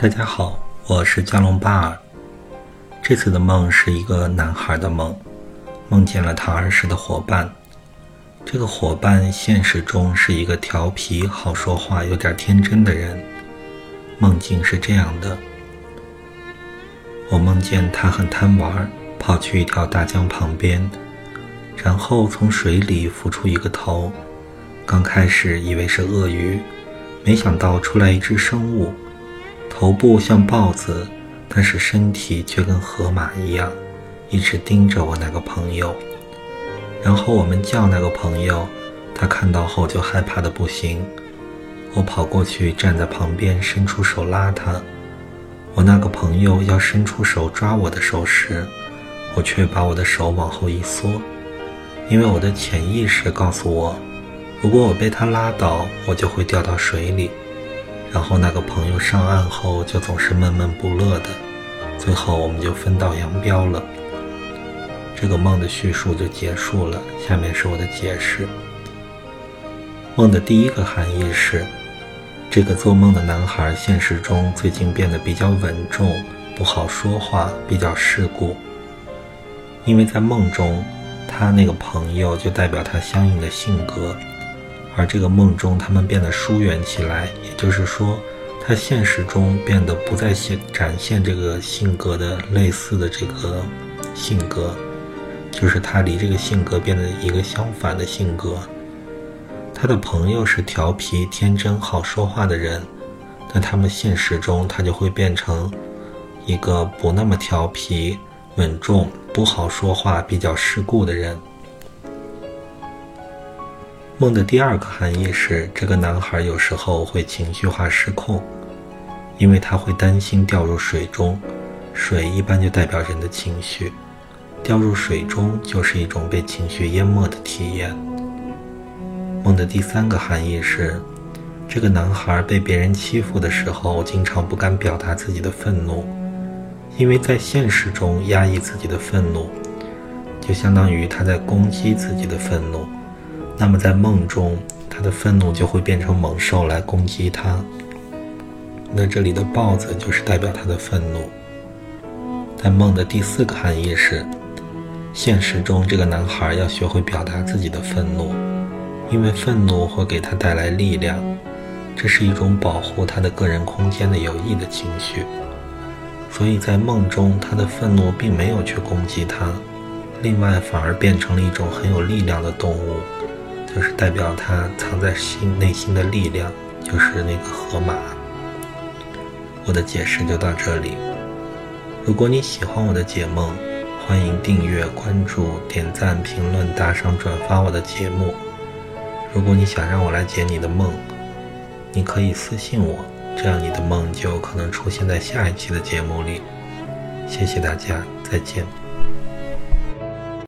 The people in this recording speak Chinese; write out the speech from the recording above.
大家好，我是加隆巴尔。这次的梦是一个男孩的梦，梦见了他儿时的伙伴。这个伙伴现实中是一个调皮、好说话、有点天真的人。梦境是这样的：我梦见他很贪玩，跑去一条大江旁边，然后从水里浮出一个头。刚开始以为是鳄鱼，没想到出来一只生物。头部像豹子，但是身体却跟河马一样，一直盯着我那个朋友。然后我们叫那个朋友，他看到后就害怕的不行。我跑过去站在旁边，伸出手拉他。我那个朋友要伸出手抓我的手时，我却把我的手往后一缩，因为我的潜意识告诉我，如果我被他拉倒，我就会掉到水里。然后那个朋友上岸后就总是闷闷不乐的，最后我们就分道扬镳了。这个梦的叙述就结束了。下面是我的解释。梦的第一个含义是，这个做梦的男孩现实中最近变得比较稳重，不好说话，比较世故。因为在梦中，他那个朋友就代表他相应的性格。而这个梦中，他们变得疏远起来，也就是说，他现实中变得不再现展现这个性格的类似的这个性格，就是他离这个性格变得一个相反的性格。他的朋友是调皮、天真、好说话的人，但他们现实中他就会变成一个不那么调皮、稳重、不好说话、比较世故的人。梦的第二个含义是，这个男孩有时候会情绪化失控，因为他会担心掉入水中。水一般就代表人的情绪，掉入水中就是一种被情绪淹没的体验。梦的第三个含义是，这个男孩被别人欺负的时候，经常不敢表达自己的愤怒，因为在现实中压抑自己的愤怒，就相当于他在攻击自己的愤怒。那么在梦中，他的愤怒就会变成猛兽来攻击他。那这里的豹子就是代表他的愤怒。在梦的第四个含义是，现实中这个男孩要学会表达自己的愤怒，因为愤怒会给他带来力量，这是一种保护他的个人空间的有益的情绪。所以在梦中，他的愤怒并没有去攻击他，另外反而变成了一种很有力量的动物。就是代表他藏在心内心的力量，就是那个河马。我的解释就到这里。如果你喜欢我的解梦，欢迎订阅、关注、点赞、评论、打赏、转发我的节目。如果你想让我来解你的梦，你可以私信我，这样你的梦就有可能出现在下一期的节目里。谢谢大家，再见。